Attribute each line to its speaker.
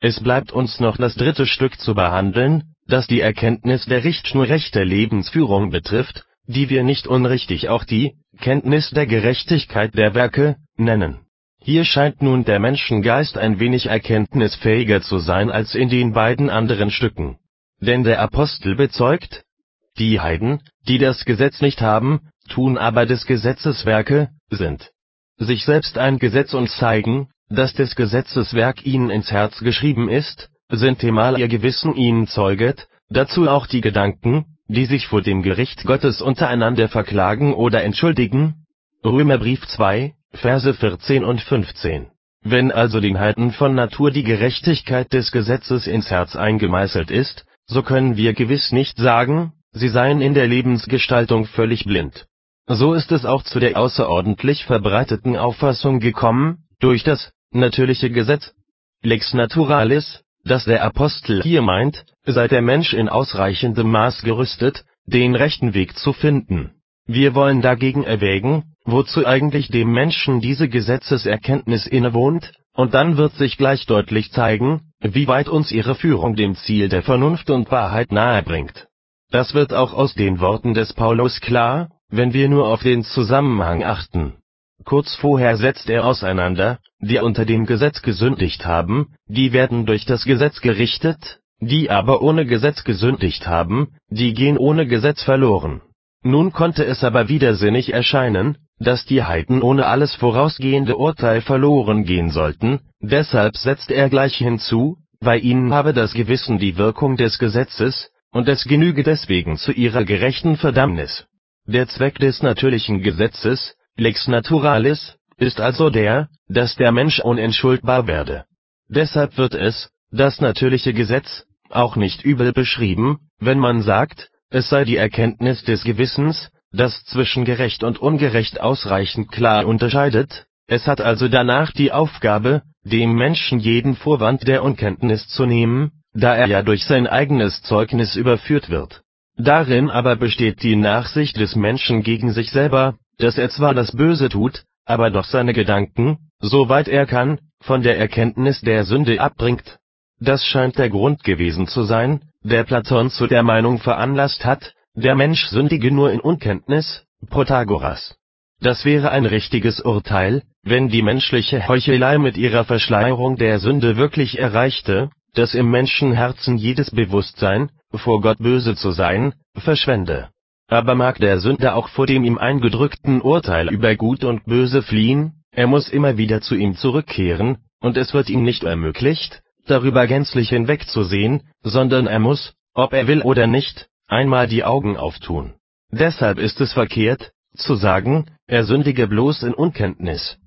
Speaker 1: Es bleibt uns noch das dritte Stück zu behandeln, das die Erkenntnis der Richtschnur rechter Lebensführung betrifft, die wir nicht unrichtig auch die „ Kenntnis der Gerechtigkeit der Werke “nennen. Hier scheint nun der Menschengeist ein wenig erkenntnisfähiger zu sein als in den beiden anderen Stücken. Denn der Apostel bezeugt: Die Heiden, die das Gesetz nicht haben, tun aber des Gesetzes Werke, sind sich selbst ein Gesetz und zeigen, dass des Gesetzes Werk ihnen ins Herz geschrieben ist, sintemal ihr Gewissen ihnen zeuget, dazu auch die Gedanken, die sich vor dem Gericht Gottes untereinander verklagen oder entschuldigen. Römerbrief 2, Verse 14 und 15. Wenn also den Heiden von Natur die Gerechtigkeit des Gesetzes ins Herz eingemeißelt ist, so können wir gewiss nicht sagen, sie seien in der Lebensgestaltung völlig blind. So ist es auch zu der außerordentlich verbreiteten Auffassung gekommen, durch das natürliche Gesetz (lex naturalis), dass der Apostel hier meint, sei der Mensch in ausreichendem Maß gerüstet, den rechten Weg zu finden. Wir wollen dagegen erwägen, wozu eigentlich dem Menschen diese Gesetzeserkenntnis innewohnt, und dann wird sich gleich deutlich zeigen, wie weit uns ihre Führung dem Ziel der Vernunft und Wahrheit nahe bringt. Das wird auch aus den Worten des Paulus klar, wenn wir nur auf den Zusammenhang achten Kurz vorher setzt er auseinander: Die unter dem Gesetz gesündigt haben, die werden durch das Gesetz gerichtet, die aber ohne Gesetz gesündigt haben, die gehen ohne Gesetz verloren. Nun konnte es aber widersinnig erscheinen, dass die Heiden ohne alles vorausgehende Urteil verloren gehen sollten, deshalb setzt er gleich hinzu, bei ihnen habe das Gewissen die Wirkung des Gesetzes, und es genüge deswegen zu ihrer gerechten Verdammnis. Der Zweck des natürlichen Gesetzes lex naturalis, ist also der, dass der Mensch unentschuldbar werde. Deshalb wird es, das natürliche Gesetz, auch nicht übel beschrieben, wenn man sagt, es sei die Erkenntnis des Gewissens, das zwischen gerecht und ungerecht ausreichend klar unterscheidet, es hat also danach die Aufgabe, dem Menschen jeden Vorwand der Unkenntnis zu nehmen, da er ja durch sein eigenes Zeugnis überführt wird. Darin aber besteht die Nachsicht des Menschen gegen sich selber dass er zwar das Böse tut, aber doch seine Gedanken, soweit er kann, von der Erkenntnis der Sünde abbringt. Das scheint der Grund gewesen zu sein, der Platon zu der Meinung veranlasst hat, der Mensch sündige nur in Unkenntnis (Protagoras). Das wäre ein richtiges Urteil, wenn die menschliche Heuchelei mit ihrer Verschleierung der Sünde wirklich erreichte, dass im Menschenherzen jedes Bewusstsein, vor Gott böse zu sein, verschwände aber mag der Sünder auch vor dem ihm eingedrückten Urteil über Gut und Böse fliehen, er muss immer wieder zu ihm zurückkehren, und es wird ihm nicht ermöglicht, darüber gänzlich hinwegzusehen, sondern er muss, ob er will oder nicht, einmal die Augen auftun. Deshalb ist es verkehrt, zu sagen, er sündige bloß in Unkenntnis